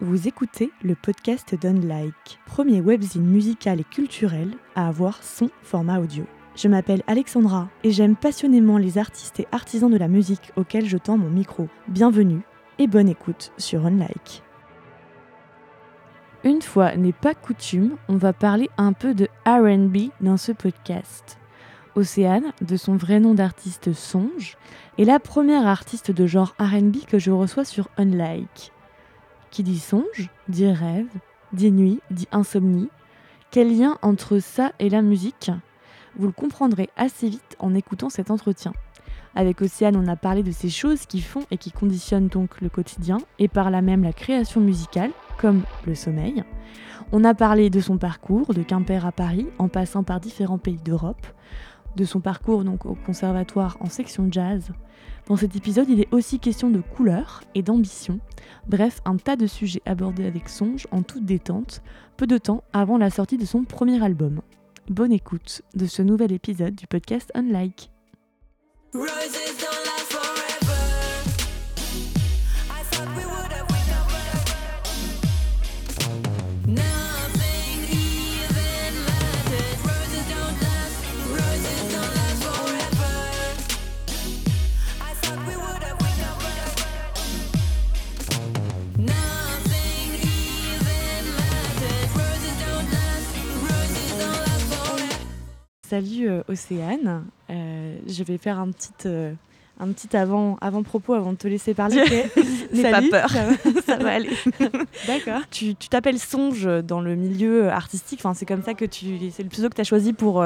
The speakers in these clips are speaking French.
Vous écoutez le podcast d'Unlike, premier webzine musical et culturel à avoir son format audio. Je m'appelle Alexandra et j'aime passionnément les artistes et artisans de la musique auxquels je tends mon micro. Bienvenue et bonne écoute sur Unlike. Une fois n'est pas coutume, on va parler un peu de RB dans ce podcast. Océane, de son vrai nom d'artiste Songe, est la première artiste de genre RB que je reçois sur Unlike. Qui dit songe, dit rêve, dit nuit, dit insomnie. Quel lien entre ça et la musique? Vous le comprendrez assez vite en écoutant cet entretien. Avec Océane, on a parlé de ces choses qui font et qui conditionnent donc le quotidien et par là même la création musicale, comme le sommeil. On a parlé de son parcours, de Quimper à Paris, en passant par différents pays d'Europe, de son parcours donc au conservatoire en section jazz, dans cet épisode, il est aussi question de couleur et d'ambition. Bref, un tas de sujets abordés avec songe en toute détente, peu de temps avant la sortie de son premier album. Bonne écoute de ce nouvel épisode du podcast Unlike. Salut euh, Océane, euh, je vais faire un petit, euh, un petit avant, avant propos avant de te laisser parler. N'aie pas peur, ça va, aller. D'accord. Tu t'appelles Songe dans le milieu artistique, enfin, c'est comme ça que tu, c'est le pseudo que tu as choisi pour,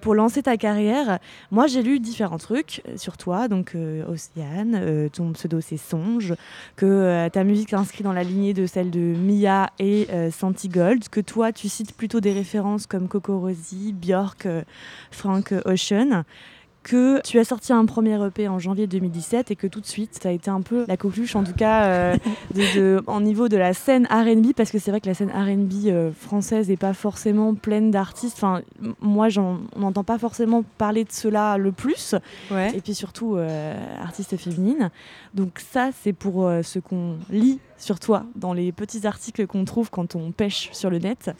pour lancer ta carrière. Moi j'ai lu différents trucs sur toi, donc Océane, ton pseudo c'est Songe, que ta musique s'inscrit dans la lignée de celle de Mia et Santi Gold, que toi tu cites plutôt des références comme Coco Rosie, Björk, Frank Ocean que tu as sorti un premier EP en janvier 2017 et que tout de suite, ça a été un peu la coqueluche, en tout cas, euh, de, en niveau de la scène RB, parce que c'est vrai que la scène RB euh, française n'est pas forcément pleine d'artistes. Enfin, moi, on n'entend pas forcément parler de cela le plus. Et puis surtout, euh, artistes féminines. Donc, ça, c'est pour ce qu'on lit sur toi dans les petits articles qu'on trouve quand on pêche sur le net.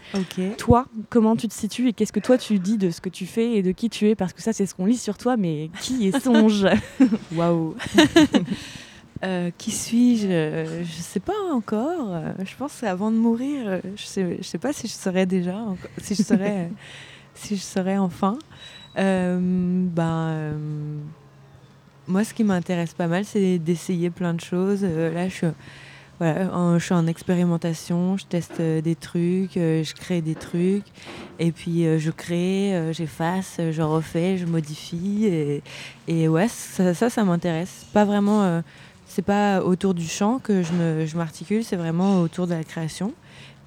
Toi, comment tu te situes et qu'est-ce que toi tu dis de ce que tu fais et de qui tu es? Parce que ça, c'est ce qu'on lit sur toi, mais qui est Songe? Waouh euh, qui suis-je? Je ne sais pas encore. Je pense qu'avant de mourir, je sais, je sais pas si je serais déjà, si je serais, si je serais enfin. Euh, ben, euh, moi, ce qui m'intéresse pas mal, c'est d'essayer plein de choses. là, je suis voilà, je suis en expérimentation, je teste euh, des trucs, euh, je crée des trucs, et puis euh, je crée, j'efface, je refais, je modifie, et, et ouais, ça, ça, m'intéresse. Pas vraiment, c'est pas autour du chant que je m'articule, c'est vraiment autour de la création.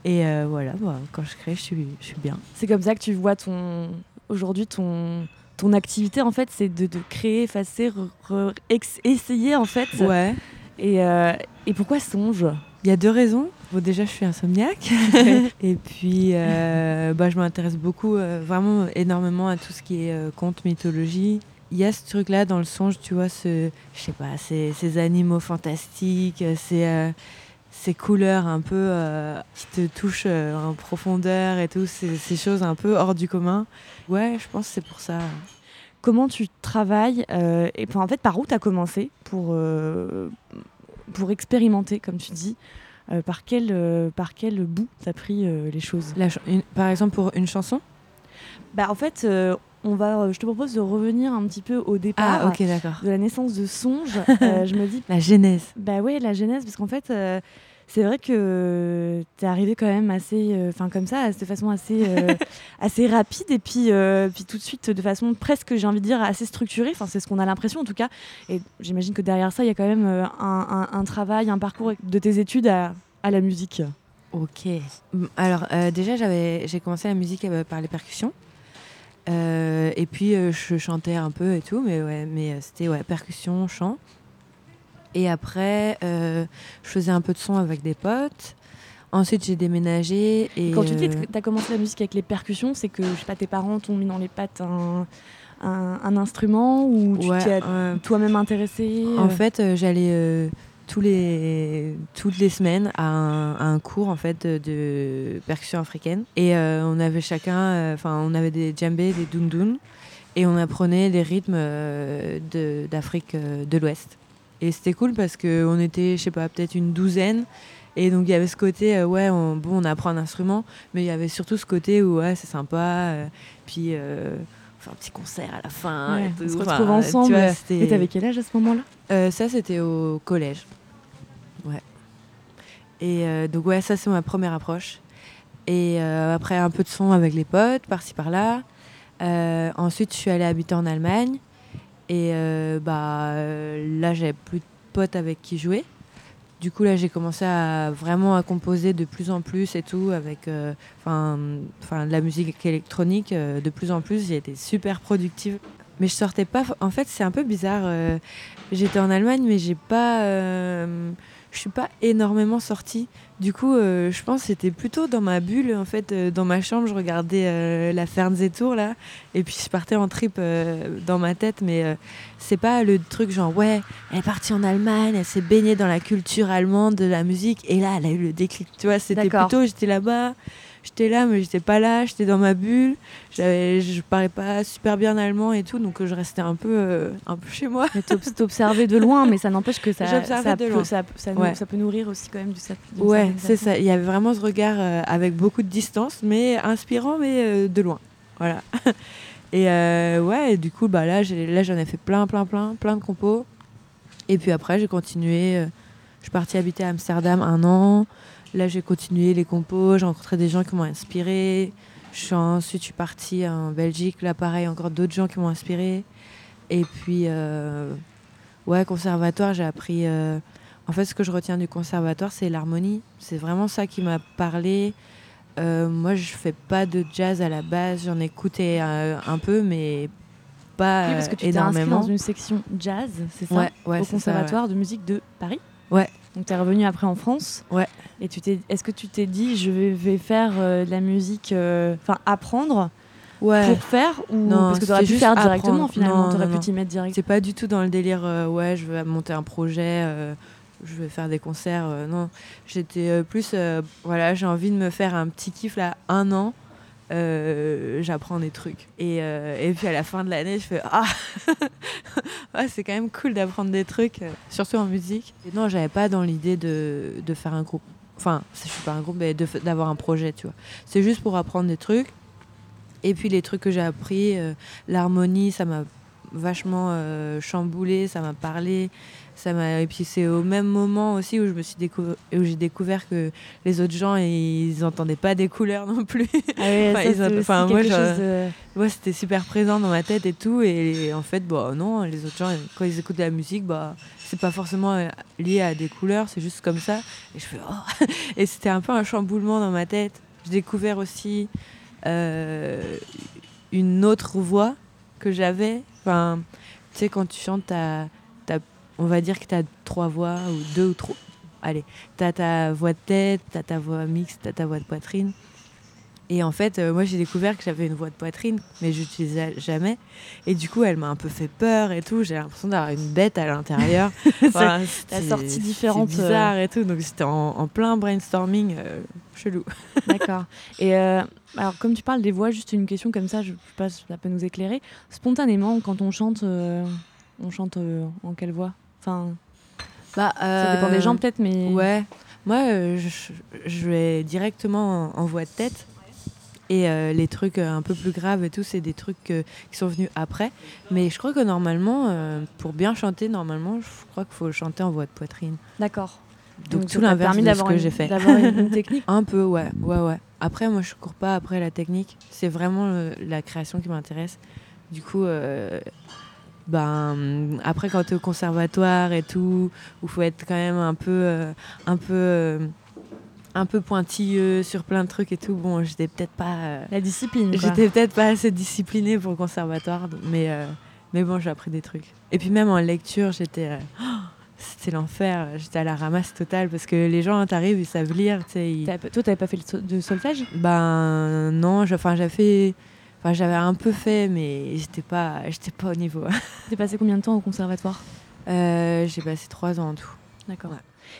Et voilà, bah, quand je crée, je suis, je suis bien. C'est comme ça que tu vois ton aujourd'hui ton ton activité en fait, c'est de, de, créer, effacer, essayer en fait. Ouais. Et, euh, et pourquoi songe? Il y a deux raisons. Bon, déjà, je suis insomniaque. et puis, euh, bah, je m'intéresse beaucoup, euh, vraiment énormément à tout ce qui est conte, mythologie. Il y a ce truc-là dans le songe, tu vois, ce, je sais pas, ces, ces animaux fantastiques, ces, ces couleurs un peu qui te touchent en profondeur et tout, ces, ces choses un peu hors du commun. Ouais, je pense que c'est pour ça comment tu travailles euh, et en fait par où tu as commencé pour, euh, pour expérimenter comme tu dis euh, par, quel, par quel bout tu as pris les choses? Par exemple pour une chanson? Bah en fait on va, je te propose de revenir un petit peu au départ ah, de la naissance de Songe. je me dis la genèse. Bah oui, la genèse, parce qu'en fait, c'est vrai que tu es arrivé quand même assez, euh, enfin comme ça, de façon assez, euh, assez rapide et puis, euh, puis tout de suite de façon presque, j'ai envie de dire, assez structurée. Enfin, c'est ce qu'on a l'impression en tout cas. Et j'imagine que derrière ça, il y a quand même un, un, travail, un parcours de tes études à, à la musique. Ok. Alors déjà, j'avais, j'ai commencé la musique par les percussions. et puis je chantais un peu et tout, mais ouais, mais c'était ouais, percussion, chant. Et après, euh, je faisais un peu de son avec des potes. Ensuite, j'ai déménagé. Et Quand tu dis que euh, tu as commencé la musique avec les percussions, c'est que je sais pas, tes parents t'ont mis dans les pattes un, un, instrument ou tu t'es toi-même intéressé En fait, euh, j'allais tous les, toutes les semaines à un, cours en fait de, percussion africaine. Et on avait chacun, enfin on avait des djembés, des dundun, et on apprenait les rythmes d'Afrique de, de l'Ouest. Et c'était cool parce qu'on était, je sais pas, peut-être une douzaine. Et donc il y avait ce côté, ouais, on, bon, on apprend un instrument, mais il y avait surtout ce côté où, ouais, c'est sympa. puis un petit concert à la fin. on se retrouve ensemble. Tu t'avais quel âge à ce moment-là? Euh, Ça, c'était au collège. Ouais. Et euh, donc, ouais, ça, c'est ma première approche. Et euh, après, un peu de son avec les potes, par-ci, par-là. ensuite, je suis allée habiter en Allemagne. Et bah, là, j'avais plus de potes avec qui jouer. Du coup, là, j'ai commencé à vraiment à composer de plus en plus et tout, avec euh, de la musique électronique euh, de plus en plus. J'ai été super productive. Mais je sortais pas. En fait, c'est un peu bizarre. Euh, j'étais en Allemagne, mais j'ai pas je suis pas énormément sortie. Du coup, euh, je pense que c'était plutôt dans ma bulle, en fait, euh, dans ma chambre, je regardais euh, la Fernseetour là, et puis je partais en trip dans ma tête, mais c'est pas le truc genre ouais, elle est partie en Allemagne, elle s'est baignée dans la culture allemande de la musique, et là, elle a eu le déclic. Tu vois, c'était plutôt j'étais là-bas, j'étais là, mais j'étais pas là, j'étais dans ma bulle. Je parlais pas super bien allemand et tout, donc je restais un peu, euh, un peu chez moi. Mais t'observais de loin, mais ça n'empêche que ça, ça, peut, ça, ça, peut nourrir aussi quand même du Ouais, c'est ça. Il y avait vraiment ce regard euh, avec beaucoup de distance, mais inspirant, mais euh, de loin. Voilà. et ouais, du coup, bah là, là, j'en ai fait plein, plein, plein, plein de compos. Et puis après, j'ai continué. je suis partie habiter à Amsterdam un an. Là, j'ai continué les compos, j'ai rencontré des gens qui m'ont inspiré. Je suis ensuite, je suis partie en Belgique. Là, pareil, encore d'autres gens qui m'ont inspiré. Et puis, euh, ouais, conservatoire, j'ai appris. Euh, en fait, ce que je retiens du conservatoire, c'est l'harmonie. C'est vraiment ça qui m'a parlé. Euh, moi, je fais pas de jazz à la base. J'en écoutais un peu, mais pas oui, parce que tu énormément. dans une section jazz, c'est ça ouais, ouais, Au conservatoire de musique de Paris? Ouais, donc tu es revenu après en France? Ouais. Et tu t'es, est-ce que tu t'es dit je vais, faire euh, de la musique, euh, enfin apprendre ouais. pour faire ou non, parce que tu aurais pu faire directement finalement, tu aurais pu t'y mettre direct. C'est pas du tout dans le délire euh, ouais, je veux monter un projet, je vais faire des concerts. non, j'étais plus voilà, j'ai envie de me faire un petit kiff là, un an. Euh, j'apprends des trucs. Et, euh, et, puis à la fin de l'année, je fais Ah C'est quand même cool d'apprendre des trucs, surtout en musique. Et non, j'avais pas dans l'idée de, de, faire un groupe. Enfin, je suis pas un groupe, mais d'avoir un projet, tu vois. C'est juste pour apprendre des trucs. Et puis les trucs que j'ai appris, l'harmonie, ça m'a vachement chamboulé, ça m'a parlé et puis c'est au même moment aussi où je me suis où j'ai découvert que les autres gens ils n'entendaient pas des couleurs non plus. Enfin, moi c'était super présent dans ma tête et tout. Et, en fait bah non les autres gens quand ils écoutent de la musique bah c'est pas forcément euh, lié à des couleurs c'est juste comme ça. Et je fais oh. Et c'était un peu un chamboulement dans ma tête. J'ai découvert aussi euh, une autre voix que j'avais. Enfin tu sais quand tu chantes à on va dire que tu as trois voix, ou deux ou trois. Allez, tu as ta voix de tête, tu as ta voix mixte, tu as ta voix de poitrine. Et en fait, euh, moi, j'ai découvert que j'avais une voix de poitrine, mais je n'utilisais jamais. Et du coup, elle m'a un peu fait peur et tout. J'ai l'impression d'avoir une bête à l'intérieur. enfin, la sortie différente. Euh. bizarre et tout. Donc, c'était en, plein brainstorming euh, chelou. D'accord. Et alors, comme tu parles des voix, juste une question comme ça, je ne sais pas si ça peut nous éclairer. Spontanément, quand on chante, on chante en quelle voix? Enfin, bah, ça dépend des gens euh, peut-être, mais. Ouais. Moi, euh, je, vais directement en, voix de tête. Et euh, les trucs un peu plus graves et tout, c'est des trucs qui sont venus après. Mais je crois que normalement, pour bien chanter, normalement, je crois qu'il faut chanter en voix de poitrine. D'accord. Donc, tout l'inverse de ce que j'ai fait. D'avoir une, technique Un peu, ouais, ouais, ouais. Après, moi, je cours pas après la technique. C'est vraiment la création qui m'intéresse. Du coup, ben, après quand tu es au conservatoire et tout, où il faut être quand même un peu, euh, un peu, euh, un peu pointilleux sur plein de trucs et tout, bon, j'étais peut-être pas... Euh, La discipline, J'étais peut-être pas assez disciplinée pour le conservatoire, mais, mais bon, j'ai appris des trucs. Et puis même en lecture, j'étais... c'était l'enfer, j'étais à la ramasse totale parce que les gens, t'arrivent, ils savent lire. Ils... Toi, t'avais pas fait de solfège? Ben non, enfin j'avais fait Enfin, j'avais un peu fait, mais j'étais pas, j'étais pas au niveau. T'es passé combien de temps au conservatoire? Euh, J'ai passé trois ans en tout. D'accord.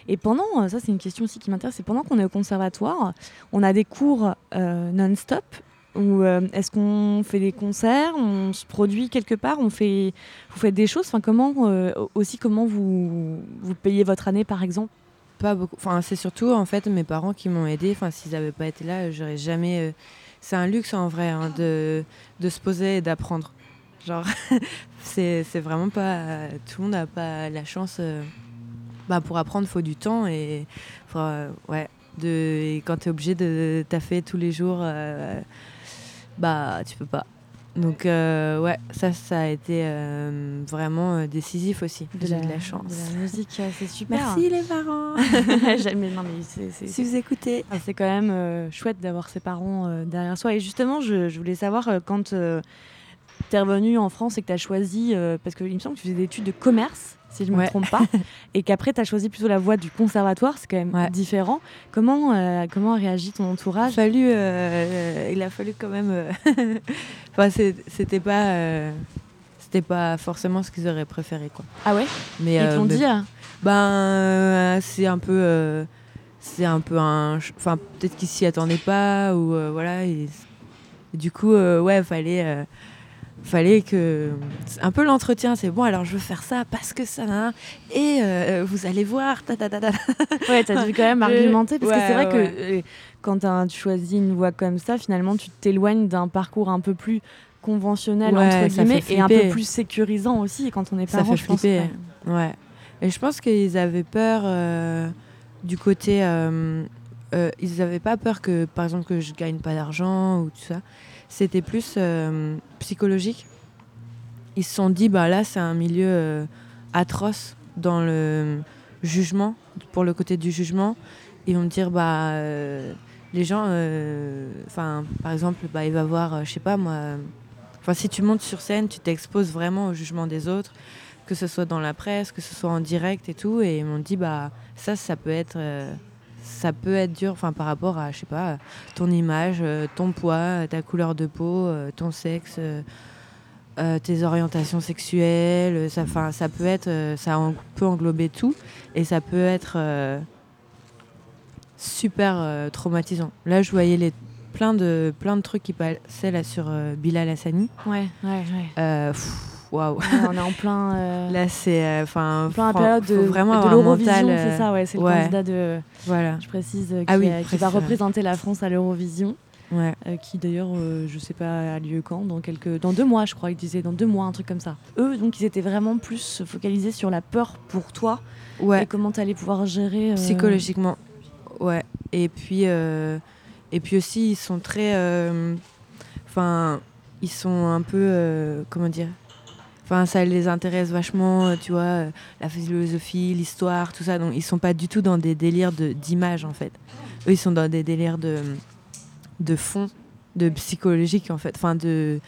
Et pendant, ça c'est une question aussi qui m'intéresse, c'est pendant qu'on est au conservatoire, on a des cours non-stop ou est-ce qu'on fait des concerts, on se produit quelque part, on fait, vous faites des choses? Enfin, comment aussi comment vous vous payez votre année par exemple? Pas beaucoup. Enfin, c'est surtout en fait mes parents qui m'ont aidé. Enfin, s'ils n'avaient pas été là, j'aurais jamais c'est un luxe en vrai hein, de, de, se poser et d'apprendre. Genre, c'est vraiment pas. Tout le monde n'a pas la chance. Euh, bah, pour apprendre, il faut du temps et. ouais. De, quand tu es obligé de taffer tous les jours, euh, bah, tu peux pas. Donc euh, ouais, ça, ça a été euh, vraiment euh, décisif aussi. De la, de la, chance. De la musique, c'est super. Merci les parents. mais non, mais si vous écoutez. Ah, c'est quand même chouette d'avoir ses parents derrière soi. Et justement, je, je voulais savoir quand tu es revenu en France et que tu as choisi, parce qu'il me semble que tu faisais des études de commerce si je ne me trompe pas, et qu'après tu as choisi plutôt la voie du conservatoire, c'est quand même différent. Comment, euh, comment a réagi ton entourage? Il a, fallu, euh, il a fallu quand même. Euh, enfin, c'était pas. c'était pas forcément ce qu'ils auraient préféré quoi. Ah ouais? Mais ils t'ont dit hein? Ben c'est un peu c'est un peu un enfin peut-être qu'ils s'y attendaient pas ou voilà et, du coup ouais fallait fallait que un peu l'entretien c'est bon alors je veux faire ça parce que ça et euh, vous allez voir ta ta ta ta. Ouais t'as dû quand même argumenter parce que c'est vrai que euh, quand tu choisis une voie comme ça finalement tu t'éloignes d'un parcours un peu plus conventionnel entre guillemets et un peu plus sécurisant aussi quand on est parent ça fait je ouais. Et je pense qu'ils avaient peur euh, du côté ils avaient pas peur que par exemple que je gagne pas d'argent ou tout ça c'était plus euh, psychologique. Ils se sont dit, bah là, c'est un milieu euh, atroce dans le jugement, pour le côté du jugement. Ils vont me dire, bah, euh, les gens, par exemple, bah, il va voir, je sais pas moi, enfin, si tu montes sur scène, tu t'exposes vraiment au jugement des autres, que ce soit dans la presse, que ce soit en direct et tout. Et ils m'ont dit, bah, ça, ça peut être ça peut être dur enfin par rapport à je sais pas ton image euh, ton poids ta couleur de peau euh, ton sexe euh, tes orientations sexuelles ça enfin ça peut être ça peut englober tout et ça peut être super traumatisant. Là je voyais les plein de plein de trucs qui passaient là sur Bilal Hassani. Ouais ouais ouais waouh. on est en plein. Euh, Là, c'est. Euh, enfin, plein période de, vraiment de l'Eurovision, c'est ça, ouais. C'est le candidat de. Voilà. Je précise, euh, ah qui, va représenter la France à l'Eurovision. Ouais. qui d'ailleurs, je sais pas, a lieu quand dans, quelques... dans deux mois, je crois, il disait dans deux mois, un truc comme ça. Eux, donc, ils étaient vraiment plus focalisés sur la peur pour toi ouais. et comment tu allais pouvoir gérer. Psychologiquement, ouais. Et puis, et puis aussi, ils sont très. Enfin, ils sont un peu. comment dire Enfin, ça les intéresse vachement, euh, tu vois, euh, la philosophie, l'histoire, tout ça. Donc, ils sont pas du tout dans des délires d'image, en fait. Eux, ils sont dans des délires de, de fond, de psychologique, en fait. Enfin, de,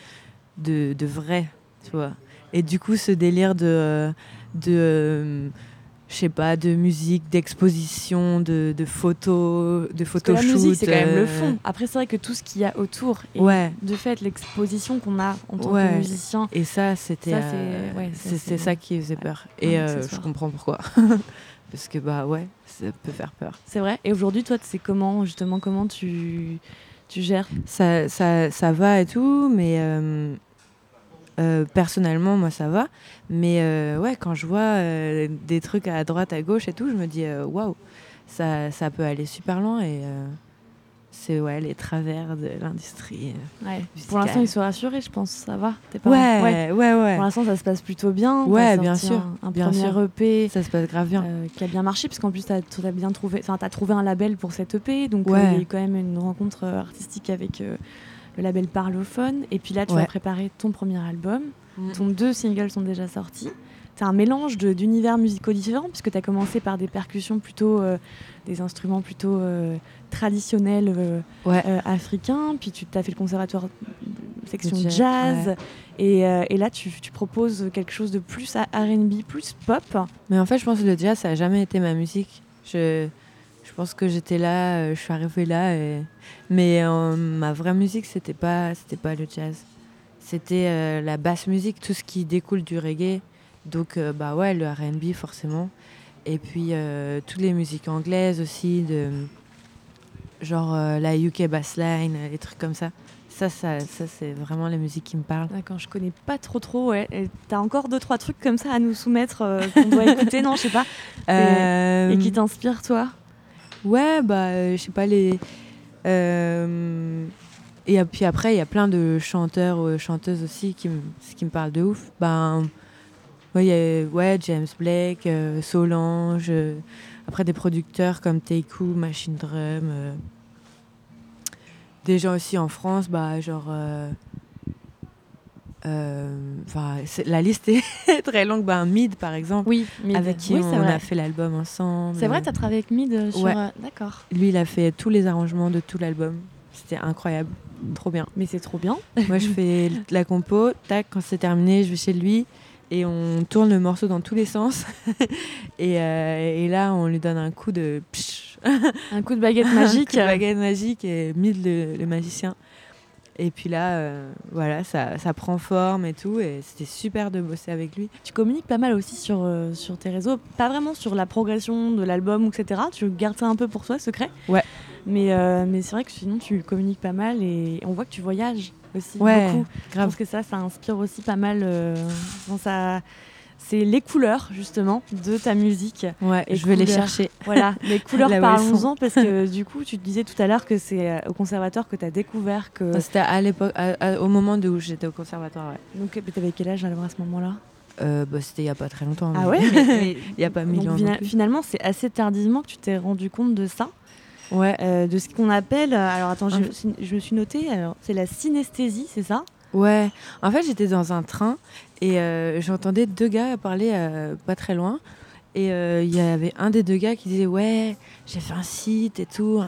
de, de vrai, tu vois. Et du coup, ce délire de, de je sais pas, de musique, d'exposition, de, de, photos, de photos La musique, c'est quand même le euh, fond. Après, c'est vrai que tout ce qu'il y a autour, et ouais. de fait, l'exposition qu'on a en tant que musicien. Et ça, c'était, c'est euh, ça qui faisait peur. Et euh, je comprends pourquoi. Parce que bah ouais, ça peut faire peur. C'est vrai. Et aujourd'hui, toi, c'est comment justement comment tu tu gères? Ça, ça, ça va et tout, mais euh, personnellement, moi, ça va. Mais euh, ouais, quand je vois euh, des trucs à droite, à gauche et tout, je me dis waouh, ça, ça peut aller super loin et c'est ouais les travers de l'industrie. Pour l'instant, ils sont rassurés, je pense. Ça va. Pas ouais, ouais, ouais, Pour l'instant, ça se passe plutôt bien. Ouais, bien sûr. Un, bien premier sûr. EP. Ça se passe grave bien. qui a bien marché, parce qu'en plus, tu as, bien trouvé. Enfin, as trouvé un label pour cet EP, donc il y a eu quand même une rencontre artistique avec le label Parlophone. Et puis là, tu vas préparer ton premier album. Mm. Ton deux singles sont déjà sortis. C'est un mélange d'univers musicaux différents, puisque tu as commencé par des percussions plutôt, euh, des instruments plutôt euh, traditionnels euh, africains, puis tu as fait le conservatoire section jazz, et, et, là tu, tu, proposes quelque chose de plus RB, plus pop. Mais en fait, je pense que le jazz, ça n'a jamais été ma musique. Je, je pense que j'étais là, je suis arrivée là, et... mais ma vraie musique, c'était pas, c'était pas le jazz c'était euh, la basse musique, tout ce qui découle du reggae. Donc, euh, bah ouais, le RB forcément. Et puis toutes les musiques anglaises aussi, de, genre la UK bassline, les trucs comme ça. Ça, ça, ça c'est vraiment la musique qui me parle. D'accord, je connais pas trop trop. Ouais. T'as encore deux trois trucs comme ça à nous soumettre qu'on doit écouter, non Je sais pas. Et qui t'inspirent toi? Ouais, bah, je sais pas les. Et puis après, il y a plein de chanteurs ou chanteuses aussi qui, qui me parlent de ouf. Ben, ouais, y a, ouais James Blake, euh, Solange, euh, après des producteurs comme Teiku, Machine Drum. Euh, des gens aussi en France, bah, genre. Enfin, la liste est très longue. Ben, Mid, par exemple, oui, avec qui on, a fait l'album ensemble. C'est vrai, tu as travaillé avec Mid sur. D'accord. Lui, il a fait tous les arrangements de tout l'album. C'était incroyable. Trop bien. Mais c'est trop bien. Moi, je fais la compo, tac, quand c'est terminé, je vais chez lui et on tourne le morceau dans tous les sens. et, euh, et, là, on lui donne un coup de. un coup de baguette magique. un baguette magique et Mid le, magicien. Et puis là, euh, voilà, ça, ça, prend forme et tout. Et c'était super de bosser avec lui. Tu communiques pas mal aussi sur, euh, sur tes réseaux. Pas vraiment sur la progression de l'album, etc. Tu gardes ça un peu pour toi, secret Ouais. Mais, euh, mais c'est vrai que sinon, tu communiques pas mal et on voit que tu voyages aussi ouais, beaucoup. Grave. Je pense que ça, ça inspire aussi pas mal. Ça, c'est les couleurs justement de ta musique. Ouais, et je vais les chercher. Voilà, les couleurs, parlons-en parce que du coup, tu te disais tout à l'heure que c'est euh, au conservatoire que tu as découvert que. C'était à l'époque, au moment où j'étais au conservatoire. Ouais. Donc, tu avais quel âge alors à ce moment-là? Euh, bah, C'était il n'y a pas très longtemps. Ah ouais Il n'y a pas mille ans. Finalement, c'est assez tardivement que tu t'es rendu compte de ça. Ouais. Euh, de ce qu'on appelle. Alors attends, je, je me suis notée. C'est la synesthésie, c'est ça? Ouais. En fait, j'étais dans un train et euh, j'entendais deux gars parler euh, pas très loin. Et il y avait un des deux gars qui disait ouais j'ai fait un site et tout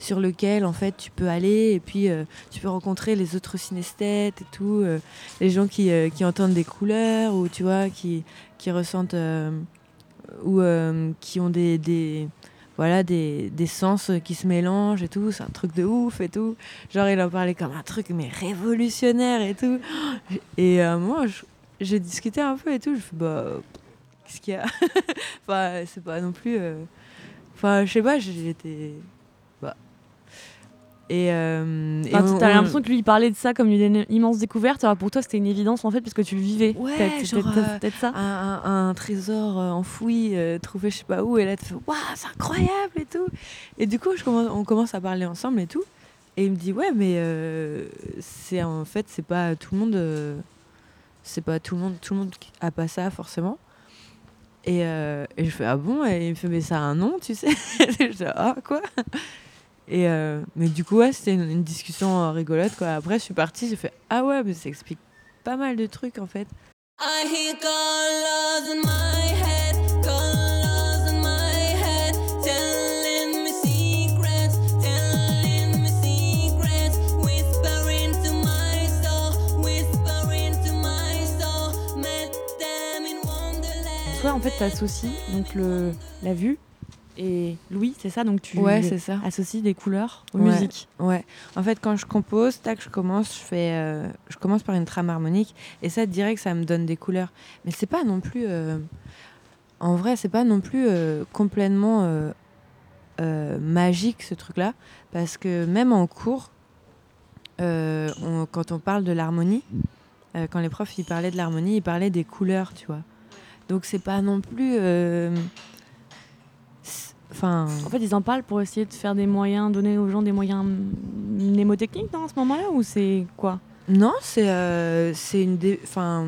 sur lequel en fait tu peux aller et puis tu peux rencontrer les autres synesthètes et tout les gens qui, qui, entendent des couleurs ou tu vois qui, qui ressentent ou qui ont des, des voilà des, sens qui se mélangent et tout, c'est un truc de ouf et tout. Genre il en parlait comme un truc mais révolutionnaire et tout. Et euh, moi j'ai discuté un peu et tout, je fais bah qu'est-ce qu'il y a? Enfin c'est pas non plus euh, enfin je sais pas, j'étais et, euh, t'as l'impression que lui il parlait de ça comme une immense découverte. Alors pour toi, c'était une évidence en fait parce que tu le vivais. Ouais, peut-être ça. Un, trésor euh, enfoui, euh, trouvé je sais pas où, et là tu fais waouh, c'est incroyable et tout. Et du coup, je commence, on commence à parler ensemble et tout. Et il me dit ouais, mais c'est en fait c'est pas tout le monde, c'est pas tout le monde, tout le monde a pas ça forcément. Et, et je fais ah bon? Et il me fait mais ça a un nom, tu sais? je dis ah quoi? Et euh, mais du coup, ouais, c'était une, discussion euh, rigolote. Quoi. Après, je suis partie, j'ai fait Ah ouais, mais ça explique pas mal de trucs en fait. Toi, en fait, tu associes donc le, la vue et Louis, c'est ça Donc tu ouais, ça. associes des couleurs aux ouais, musiques. Ouais. En fait, quand je compose, tac, je commence, je fais, euh, je commence par une trame harmonique et ça, direct, ça me donne des couleurs. Mais c'est pas non plus, euh, en vrai, c'est pas non plus euh, complètement magique ce truc-là, parce que même en cours, quand on parle de l'harmonie, quand les profs ils parlaient de l'harmonie, ils parlaient des couleurs, tu vois. Donc c'est pas non plus en fait, ils en parlent pour essayer de faire des moyens, donner aux gens des moyens mnémotechniques dans ce moment-là ou c'est quoi? Non, c'est euh, c'est une enfin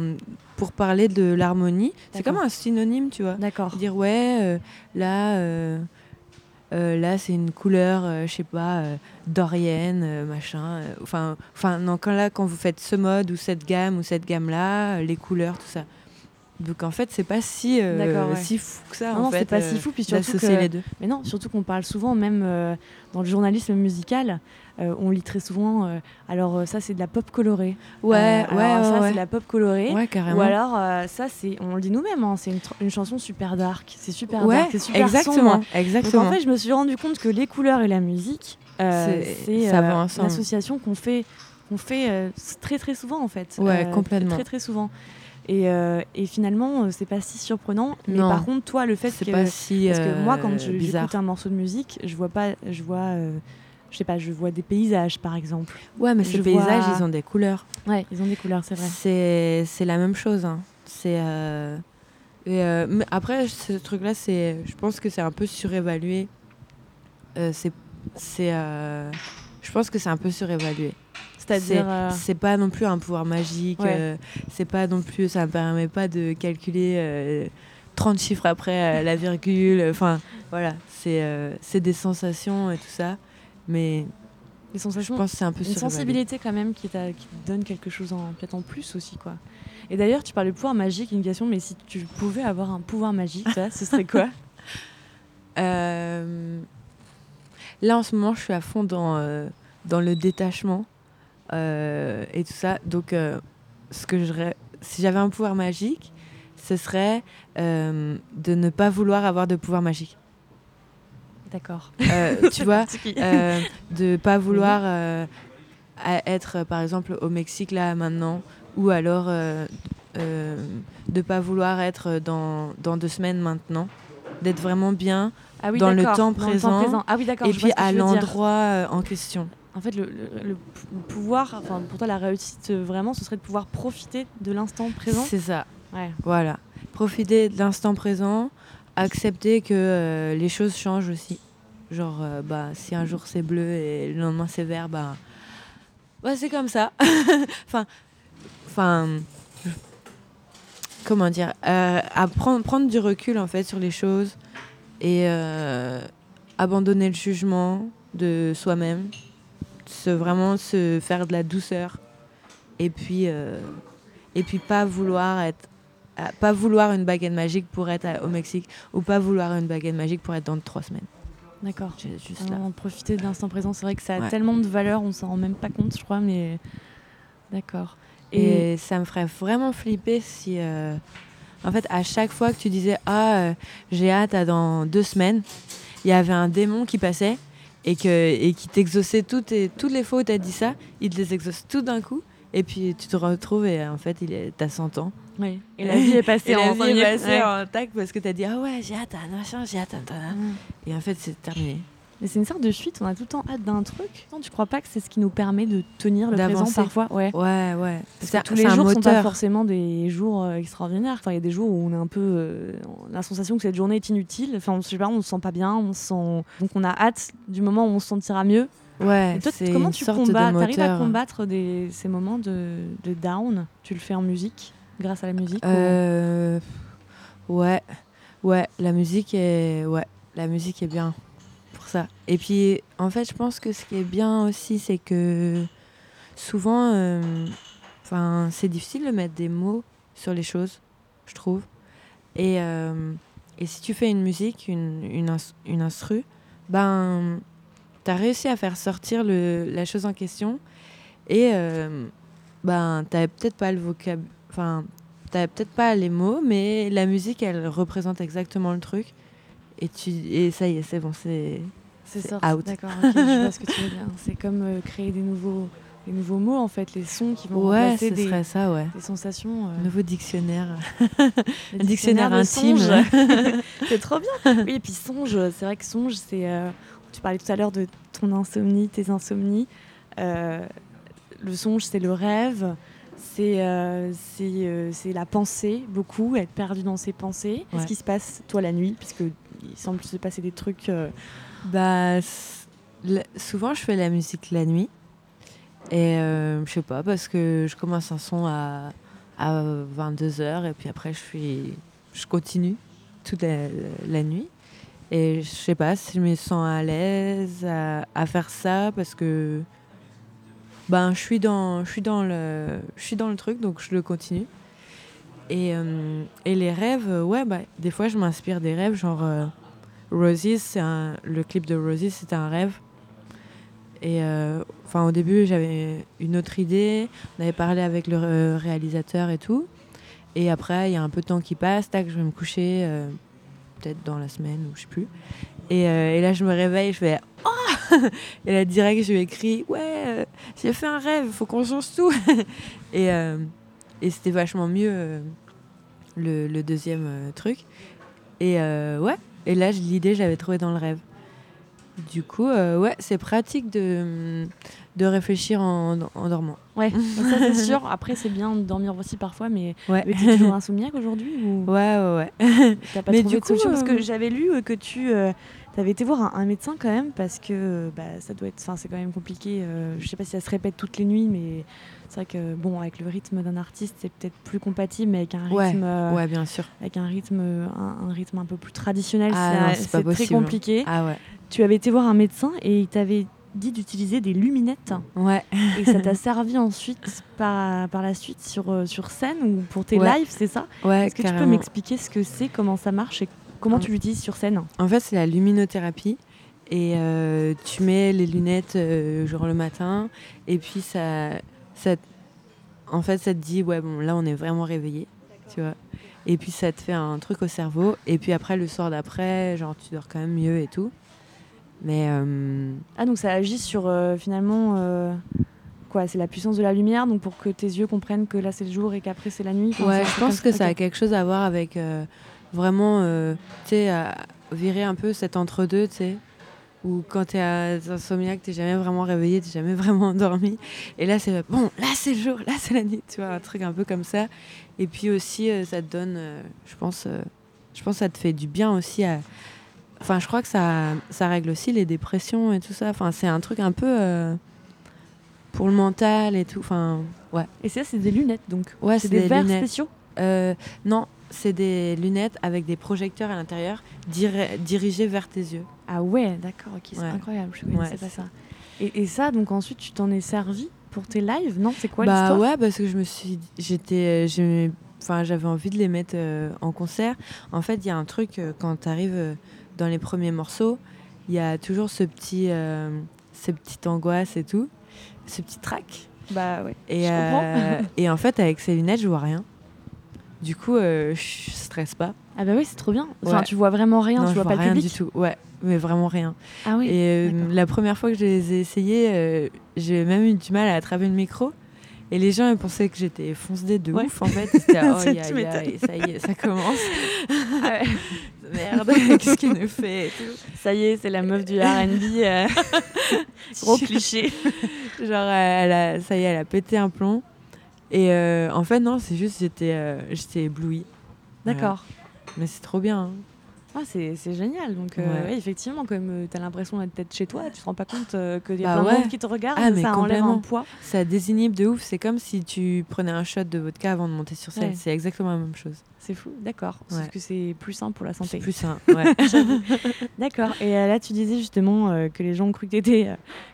pour parler de l'harmonie, c'est comme un synonyme, tu vois. D'accord. Dire ouais, euh, là euh, là c'est une couleur, je sais pas, dorienne, machin. Enfin, enfin non, quand là quand vous faites ce mode ou cette gamme ou cette gamme là, les couleurs, tout ça. Donc en fait, c'est pas si, euh, si fou que ça. Non, c'est pas si euh, fou. Puis surtout que, les deux. Mais non, surtout qu'on parle souvent, même euh, dans le journalisme musical, on lit très souvent. alors ça, c'est de la pop colorée. Ouais, ouais, ça c'est de la pop colorée. Ouais, carrément. Ou alors ça, c'est, on le dit nous-mêmes, hein, c'est une, une, chanson super dark. C'est super dark, c'est super exactement, sombre. Exactement. Donc en fait, je me suis rendu compte que les couleurs et la musique, c'est une association qu'on fait, qu'on fait très très souvent en fait. Ouais, complètement. Très très souvent. Et, et finalement, c'est pas si surprenant. Mais par contre, toi, le fait que. Pas si, parce que moi, quand j'écoute un morceau de musique, je vois pas. Je vois je sais pas, je vois des paysages par exemple. Ouais, mais ces paysages, ils ont des couleurs. Ouais, ils ont des couleurs, c'est vrai. C'est la même chose. Hein. C'est. Euh... euh mais après, ce truc-là, c'est, je pense que c'est un peu surévalué. Euh, c'est, c'est, euh, je pense que c'est un peu surévalué. C'est-à-dire, c'est pas non plus un pouvoir magique. c'est pas non plus, ça ne permet pas de calculer 30 chiffres après la virgule. Enfin, voilà, c'est, c'est des sensations et tout ça. Mais les sensations, je pense c'est un peu une sensibilité quand même qui, qui te donne quelque chose en peut-être en plus aussi quoi. Et d'ailleurs, tu parles de pouvoir magique, une question, mais si tu pouvais avoir un pouvoir magique, ce serait quoi euh, Là, en ce moment, je suis à fond dans, euh, dans le détachement euh, et tout ça. Donc, ce que je, si j'avais un pouvoir magique, ce serait de ne pas vouloir avoir de pouvoir magique. D'accord. Euh, tu vois, euh, de pas vouloir euh, être, par exemple, au Mexique là maintenant, ou alors euh, de pas vouloir être dans, dans deux semaines maintenant, d'être vraiment bien ah oui, dans, le temps, présent, Ah oui, d'accord. Et puis à l'endroit en question. En fait, le, le, pouvoir, enfin pour toi, la réussite vraiment, ce serait de pouvoir profiter de l'instant présent? C'est ça. Ouais. Voilà. Profiter de l'instant présent, accepter que euh, les choses changent aussi. Genre, euh, bah, si un jour c'est bleu et le lendemain c'est vert, bah, bah c'est comme ça. enfin, enfin, comment dire, euh, à prendre, prendre du recul en fait sur les choses et abandonner le jugement de soi-même, se vraiment se faire de la douceur et puis et puis pas vouloir être pas vouloir une baguette magique pour être au Mexique ou pas vouloir une baguette magique pour être dans trois semaines. D'accord. Juste là. Profiter de l'instant présent, c'est vrai que ça a tellement de valeur, on s'en rend même pas compte, je crois, mais d'accord. Et... ça me ferait vraiment flipper si, euh, en fait, à chaque fois que tu disais ah euh, j'ai hâte à dans deux semaines, il y avait un démon qui passait et que et qui t'exauçait toutes et toutes les fois où as dit ça, il te les exauce tout d'un coup. Et puis tu te retrouves et en fait, il est, t'as 100 ans. Oui. Et la vie est passée en la vie est passée en tac parce que t'as dit ah ouais j'ai hâte machin, j'ai hâte mm. Et en fait c'est terminé. Mais c'est une sorte de fuite, on a tout le temps hâte d'un truc. Tu crois pas que c'est ce qui nous permet de tenir le présent parfois? Ouais, ouais, ouais. Parce que tous les jours sont pas forcément des jours euh, extraordinaires. Enfin, il y a des jours où on a un peu euh, la sensation que cette journée est inutile. Enfin, on, je sais pas, on se sent pas bien, on sent... donc on a hâte du moment où on se sentira mieux. Ouais, comment tu combats T'arrives à combattre des, ces moments de, de, down? Tu le fais en musique, grâce à la musique euh, Ouais, ouais, la musique est, ouais, la musique est bien Et puis, en fait, je pense que ce qui est bien aussi, c'est que souvent, euh, c'est difficile de mettre des mots sur les choses, je trouve. Et, euh, et si tu fais une musique, une, une, instru, ben tu as réussi à faire sortir le, la chose en question et euh, ben, tu peut-être pas le vocabulaire, enfin, tu peut-être pas les mots, mais la musique, elle représente exactement le truc. Et, tu, et ça y est, c'est bon, c'est out. D'accord, je vois ce que tu veux dire. C'est comme euh, créer des nouveaux, des nouveaux mots, en fait, les sons qui vont ouais, ce des, serait ça, ouais. des sensations. Euh... Nouveau dictionnaire. Un dictionnaire, intime. c'est trop bien. Oui, et puis songe, c'est vrai que songe, c'est euh, tu parlais tout à l'heure de ton insomnie, tes insomnies. Euh, le songe, c'est le rêve, c'est euh, euh, c'est la pensée, beaucoup, être perdu dans ses pensées. Qu'est-ce qui se passe, toi, la nuit? Puisque il semble se passer des trucs. Bah, souvent, je fais la musique la nuit. Et je sais pas, parce que je commence un son à, à 22h et puis après, je, suis, je continue toute la nuit. Et je sais pas si je me sens à l'aise à, faire ça parce que ben, je, suis dans, je, suis dans le, je suis dans le truc, donc je le continue. Et, euh, et les rêves, ouais, bah, des fois je m'inspire des rêves, genre euh, Roses, un, le clip de Roses, c'était un rêve. Et euh, enfin, au début, j'avais une autre idée, on avait parlé avec le réalisateur et tout. Et après, il y a un peu de temps qui passe, tac, je vais me coucher peut-être dans la semaine ou je sais plus. Et, euh, là, je me réveille, je fais Oh Et là, direct, je lui écris Ouais, euh, j'ai fait un rêve, il faut qu'on change tout. et, euh, et c'était vachement mieux le, le, deuxième truc. Et ouais, et là, l'idée, j'avais trouvé dans le rêve. Du coup, ouais, c'est pratique de, de réfléchir en, en dormant. Ouais, ça c'est sûr. Après, c'est bien de dormir aussi parfois, mais, ouais. tu es toujours insomniaque aujourd'hui ou... Ouais, ouais, ouais. T'as pas mais trouvé de solution Parce que j'avais lu que tu tu avais été voir un, médecin quand même parce que bah, ça doit être, c'est quand même compliqué. Euh, je sais pas si ça se répète toutes les nuits, mais c'est vrai que bon avec le rythme d'un artiste c'est peut-être plus compatible, mais avec un rythme, ouais, bien sûr, avec un rythme, un, rythme un peu plus traditionnel, ah c'est très compliqué. Ah ouais. Tu avais été voir un médecin et il t'avait dit d'utiliser des luminettes. Ouais. Et ça t'a servi ensuite par, par la suite sur, euh, sur scène ou pour tes lives, c'est ça? Ouais. Est-ce que tu peux m'expliquer ce que c'est, comment ça marche et Comment tu l'utilises sur scène En fait, c'est la luminothérapie. Et euh, tu mets les lunettes euh, genre le matin. Et puis, ça, ça, en fait, ça te dit, ouais, bon, là, on est vraiment réveillé. Tu vois et puis, ça te fait un truc au cerveau. Et puis, après, le soir d'après, genre, tu dors quand même mieux et tout. Mais. Euh, ah, donc ça agit sur finalement quoi C'est la puissance de la lumière, donc pour que tes yeux comprennent que là c'est le jour et qu'après c'est la nuit Ouais, je pense que ça a quelque chose à voir avec vraiment, euh, tu sais, à virer un peu cet entre-deux, tu sais, où quand tu es insomniaque, tu jamais vraiment réveillé, tu jamais vraiment endormi. Et là, c'est bon, là c'est le jour, là c'est la nuit, tu vois, un truc un peu comme ça. Et puis aussi, euh, ça te donne, euh, je pense, je pense ça te fait du bien aussi à. Enfin, je crois que ça, ça règle aussi les dépressions et tout ça. Enfin, c'est un truc un peu pour le mental et tout. Enfin, ouais. Et ça, c'est des lunettes donc Ouais, c'est des, des, verres lunettes. spéciaux? Non, c'est des lunettes avec des projecteurs à l'intérieur dirigés vers tes yeux. Ah ouais, d'accord, ok, c'est incroyable, je connaissais pas ça. Et, ça, donc ensuite, tu t'en es servi pour tes lives Non, c'est quoi bah l'histoire? ouais, parce que je me suis, j'étais, enfin, j'avais envie de les mettre euh, en concert. En fait, il y a un truc euh, quand tu arrives euh, dans les premiers morceaux, il y a toujours ce petit, ces petites angoisses et tout, ce petit trac. Bah ouais. Et, et en fait, avec ces lunettes, je vois rien. Du coup, euh, je stresse pas. Ah bah oui, c'est trop bien. Enfin, tu vois vraiment rien, tu vois pas rien le du tout. Ouais, mais vraiment rien. Ah oui. Et euh, la première fois que je les ai essayés, euh, j'ai même eu du mal à attraper le micro. Et les gens ils pensaient que j'étais foncée de ouf en fait. C'était oh, ça y est, ça commence. ah ouais. Merde, qu'est-ce qu'il nous fait Ça y est, c'est la meuf du R&B. Gros cliché. Genre, elle a, ça y est, elle a pété un plomb. Et euh, en fait, non, c'est juste j'étais euh, j'étais éblouie. D'accord. Mais c'est trop bien. Hein. Ah, c'est génial. Donc, euh, effectivement, comme tu as l'impression d'être chez toi, tu te rends pas compte qu'il y a bah plein de monde qui te regarde, ah, ça enlève un poids. Ça désinhibe de ouf. C'est comme si tu prenais un shot de vodka avant de monter sur scène. C'est exactement la même chose. C'est fou, d'accord. Parce que c'est plus sain pour la santé. plus sain, ouais. d'accord. Et là, tu disais justement que les gens ont cru que tu étais,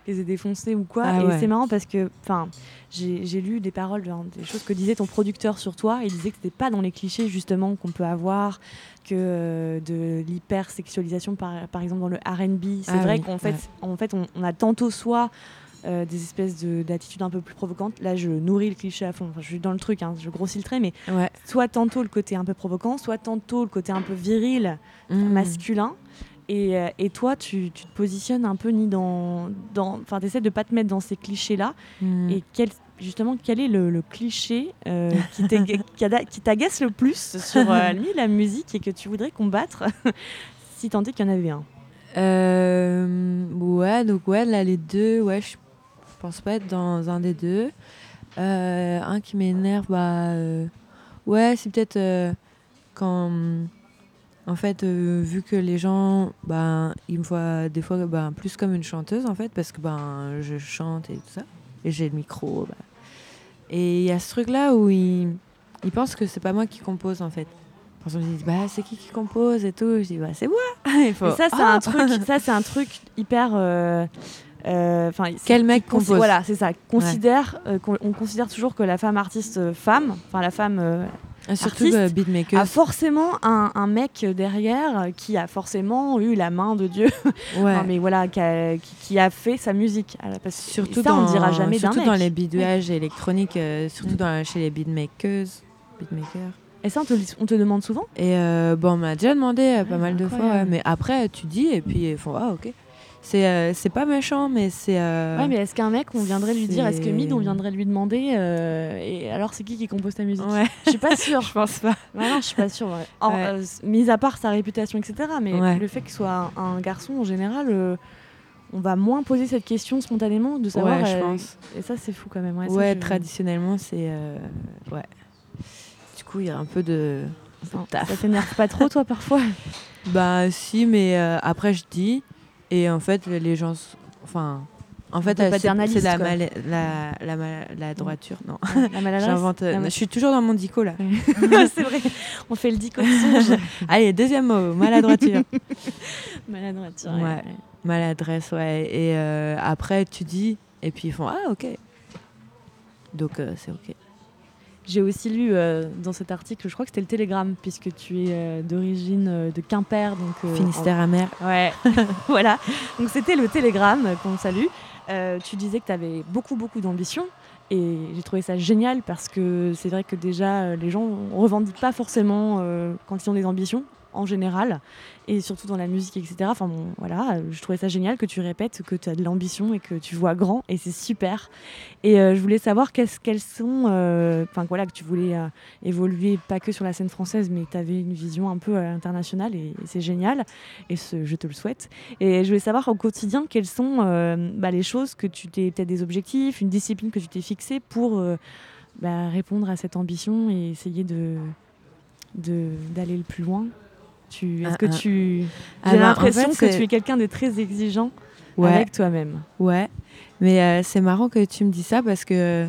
défoncé ou quoi. Ah et c'est marrant parce que, enfin, j'ai lu des paroles, des choses que disait ton producteur sur toi. Il disait que c'était pas dans les clichés justement qu'on peut avoir que euh, de l'hypersexualisation par, par exemple dans le R&B. C'est ah vrai qu'en fait, en fait on, a tantôt soit euh, des espèces d'attitudes un peu plus provocantes. Là, je nourris le cliché à fond. Enfin, je suis dans le truc, hein, je grossis le trait, mais soit tantôt le côté un peu provocant, soit tantôt le côté un peu viril, mmh. masculin. Et, euh, et, toi, tu, tu, te positionnes un peu ni dans. Enfin, tu essaies de pas te mettre dans ces clichés-là. Hmm. Et quel, justement, quel est le, cliché euh, qui t'agace le plus sur euh, la musique et que tu voudrais combattre si tant est qu'il y en avait un? Ouais, donc ouais, là, les deux, ouais, je pense pas être dans un des deux. un qui m'énerve, bah. ouais, c'est peut-être quand en fait, euh, vu que les gens, ben, ils me voient des fois ben, plus comme une chanteuse, en fait, parce que ben, je chante et tout ça, et j'ai le micro. Ben. Et il y a ce truc-là où ils, ils pensent que c'est pas moi qui compose, en fait. Ils me disent, bah, c'est qui qui compose et tout. Je dis, bah, c'est moi. Il faut... ça, c'est un ah. truc, ça, c'est un truc hyper. Euh, euh, Quel mec Voilà, c'est ça. Considère, on, considère toujours que la femme artiste femme, enfin la femme ah, surtout le beatmaker. a forcément un, un, mec derrière qui a forcément eu la main de Dieu. Ouais. mais voilà, qui a, qui, a, fait sa musique. Parce surtout ça, dans, on dira jamais mec. Surtout dans les bidouages électroniques, euh, surtout dans, chez les beatmakers. beatmakers. Et ça, on te, on te demande souvent? Et euh, bon, on m'a déjà demandé euh, pas mal de fois, mais après, tu dis, et puis ils font Ah, ok. C'est euh, c'est pas méchant, mais c'est. Euh, ouais, mais est-ce qu'un mec, on viendrait lui dire, est-ce que Mid, on viendrait lui demander, euh, et alors c'est qui qui compose ta musique ouais. Je suis pas sûre. je pense pas. non, je suis pas sûre. Ouais. mis à part sa réputation, etc. Mais le fait qu'il soit un, garçon, en général, on va moins poser cette question spontanément de savoir. je pense. Et ça, c'est fou quand même. Ouais, traditionnellement, c'est. ouais. Du coup, il y a un peu de. ça t'énerve pas trop, toi, parfois? Bah, si, mais après, je dis. Et en fait, les gens. Enfin. En fait, c'est la, mal, la, la, la, droiture. Non. J'invente. Je suis toujours dans mon dico là. c'est vrai. On fait le dico. Allez, deuxième mot, maladroiture. maladroiture. Ouais. Maladresse, ouais. Et euh, après, tu dis, et puis ils font Ah, ok. Donc, euh, c'est ok. J'ai aussi lu euh, dans cet article, je crois que c'était le Télégramme, puisque tu es euh, d'origine euh, de Quimper. Donc, Finistère amer. Ouais, voilà. Donc c'était le Télégramme qu'on salue. tu disais que tu avais beaucoup, beaucoup d'ambition. Et j'ai trouvé ça génial parce que c'est vrai que déjà, les gens ne revendiquent pas forcément quand ils ont des ambitions en général et surtout dans la musique, etc. Enfin voilà, je trouvais ça génial que tu répètes que tu as de l'ambition et que tu vois grand et c'est super. Et euh, je voulais savoir qu'est-ce qu'elles sont, euh, enfin voilà, que tu voulais euh, évoluer pas que sur la scène française, mais que tu avais une vision un peu internationale et, c'est génial et je te le souhaite. Et je voulais savoir au quotidien quelles sont bah, les choses que tu t'es peut-être des objectifs, une discipline que tu t'es fixée pour bah, répondre à cette ambition et essayer de d'aller le plus loin? Est-ce que tu. J'ai l'impression que tu es quelqu'un de très exigeant avec toi-même. Ouais, mais euh, c'est marrant que tu me dis ça parce que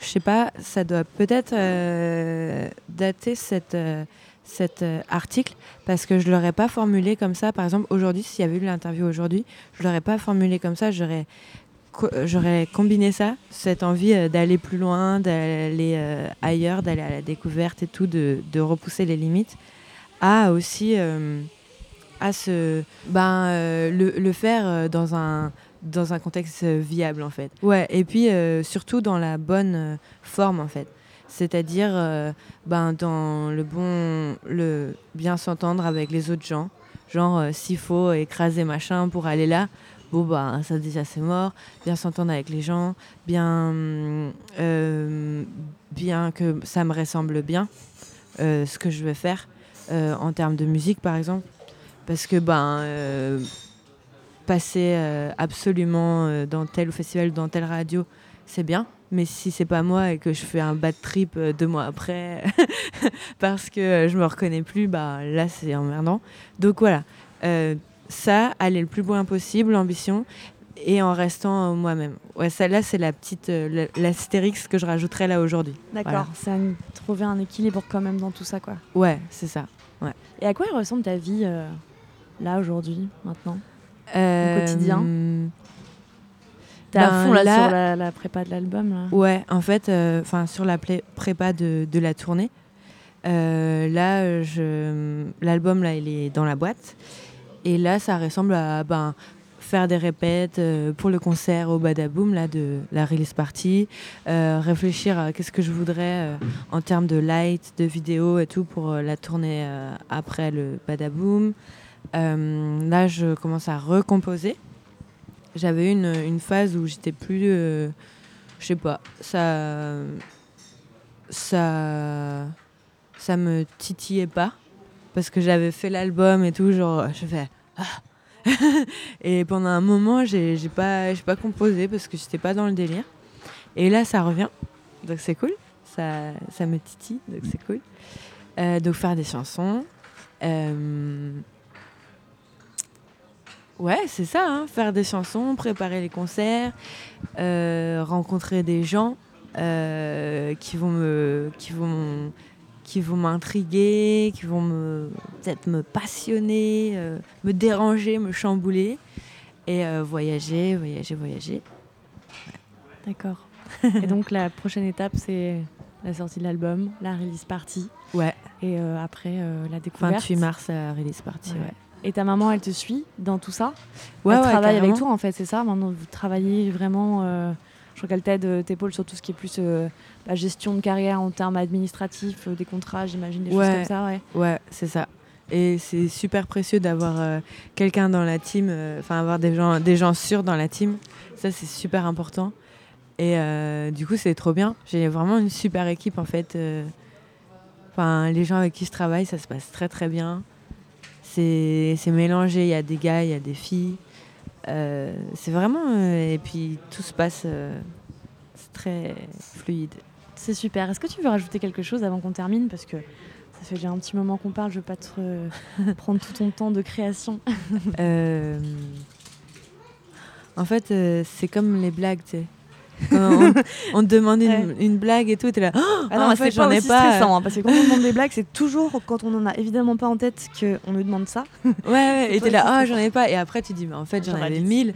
je sais pas, ça doit peut-être euh, dater cette, euh, cet article parce que je l'aurais pas formulé comme ça. Par exemple, aujourd'hui, s'il y avait eu l'interview aujourd'hui, je l'aurais pas formulé comme ça. J'aurais j'aurais combiné ça, cette envie d'aller plus loin, d'aller ailleurs, d'aller à la découverte et tout, de, de repousser les limites à aussi euh, à se, ben, euh, le, le, faire euh, dans un, dans un contexte viable en fait. Ouais, et puis surtout dans la bonne forme en fait. C'est-à-dire ben, dans le bon, le bien s'entendre avec les autres gens. Genre s'il faut écraser machin pour aller là, bon bah ça déjà c'est mort. Bien s'entendre avec les gens, bien, bien que ça me ressemble bien ce que je vais faire. Euh, en termes de musique par exemple. Parce que ben, euh, passer euh, absolument dans tel festival, dans telle radio, c'est bien. Mais si c'est pas moi et que je fais un bad trip deux mois après parce que je me reconnais plus, bah là c'est emmerdant. Donc voilà, ça, aller le plus loin possible, l'ambition, et en restant moi-même. Ouais, celle-là, c'est la petite l'astérix que je rajouterais là aujourd'hui. D'accord, c'est trouver un équilibre quand même dans tout ça, quoi. Ouais, c'est ça. Et à quoi ressemble ta vie euh, là aujourd'hui, maintenant, au quotidien? Euh, T'es à ben fond là, sur la, prépa de l'album Ouais, en fait, euh, enfin sur la prépa de, de, la tournée. là, l'album là, il est dans la boîte. Et là, ça ressemble à ben, faire des répètes euh, pour le concert au Badaboom là, de la release party, euh, réfléchir à qu'est-ce que je voudrais euh, en termes de light, de vidéo et tout pour la tournée après le Badaboom. là, je commence à recomposer. J'avais une, une phase où j'étais plus. je sais pas, ça. Ça. Ça me titillait pas. Parce que j'avais fait l'album et tout, genre, je fais. Ah, et pendant un moment, j'ai pas, pas composé parce que j'étais pas dans le délire. Et là, ça revient. Donc c'est cool. Ça, ça me titille. Donc c'est cool. Euh, donc faire des chansons. Euh, ouais, c'est ça. Hein. faire des chansons, préparer les concerts, euh, rencontrer des gens qui vont me, qui vont qui vont m'intriguer, qui vont me peut-être me passionner, euh, me déranger, me chambouler et euh, voyager, voyager, voyager. D'accord. et donc la prochaine étape c'est la sortie de l'album, la release party. Ouais. Et euh, après la découverte. 28 mars la release party. Ouais. Et ta maman, elle te suit dans tout ça? Ouais. Elle ouais, travaille avec toi en fait, c'est ça? Maintenant vous travaillez vraiment. Je crois qu'elle t'aide, t'épaule sur tout ce qui est plus la gestion de carrière en termes administratifs, euh, des contrats, j'imagine, des choses comme ça, ouais. Ouais, c'est ça. Et c'est super précieux d'avoir quelqu'un dans la team, enfin avoir des gens, des gens sûrs dans la team. Ça, c'est super important. Et du coup, c'est trop bien. J'ai vraiment une super équipe en fait. Enfin, les gens avec qui je travaille, ça se passe très très bien. C'est mélangé. Il y a des gars, il y a des filles. C'est vraiment. et puis tout se passe très fluide. C'est super. Est-ce que tu veux rajouter quelque chose avant qu'on termine? Parce que ça fait déjà un petit moment qu'on parle, je veux pas te prendre tout ton temps de création. Euh, en fait, euh, c'est comme les blagues, tu sais on, on, te demande une, blague et tout, t'es là. Oh, ah non, en fait, j'en ai pas. Stressant, hein, parce que quand on demande des blagues, c'est toujours quand on en a évidemment pas en tête qu'on nous demande ça. Ouais, ouais et t'es là, ah, oh, j'en ai pas. Et après, tu dis, mais en fait, j'en avais mille.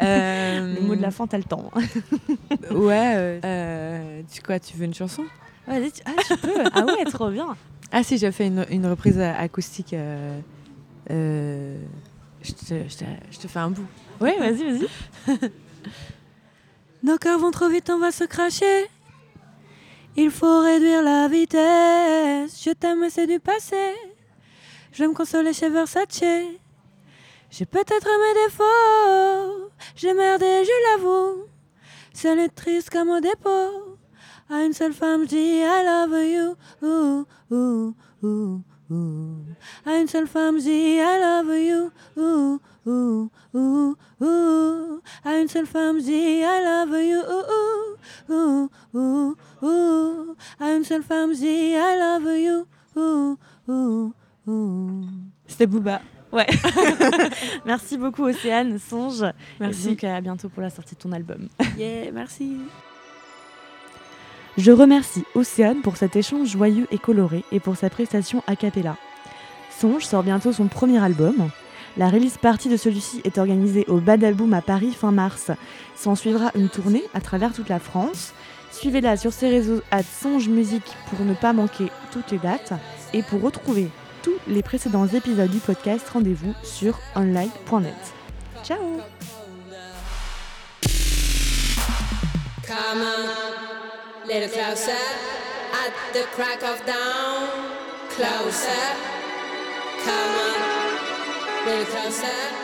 Euh... Le mot de la fin, t'as le temps. ouais, euh, euh, tu quoi, tu veux une chanson? Ouais, tu... Ah, tu peux. ah ouais, trop bien. Ah si, j'ai fait une, une, reprise acoustique. Euh, euh, je, te, je, te, je te fais un bout. Ouais, vas-y, vas-y. Nos cœurs vont trop vite, on va se cracher. Il faut réduire la vitesse. Je t'aime, c'est du passé. Je vais me consoler chez Versace. J'ai peut-être mes défauts. J'ai merdé, je l'avoue. C'est est triste comme au dépôt. À une seule femme, je dis I love you. Ooh, ooh. À une seule femme, dis I love you. Ooh, ooh, ooh, ooh. À une seule femme, dis I love you. Ooh, ooh, ooh, ooh. À une seule femme, dis I love you. Ooh, ooh, ooh. C'était Booba. Ouais. merci beaucoup Océane, Songe. Merci. Et donc à bientôt pour la sortie de ton album. Yeah, merci. Je remercie Océane pour cet échange joyeux et coloré et pour sa prestation a cappella. Songe sort bientôt son premier album. La release partie de celui-ci est organisée au Bad à Paris fin mars. S'en suivra une tournée à travers toute la France. Suivez-la sur ses réseaux à Songe Musique pour ne pas manquer toutes les dates. Et pour retrouver tous les précédents épisodes du podcast, rendez-vous sur online.net. Ciao little closer, at the crack of dawn, closer. Come on, little closer.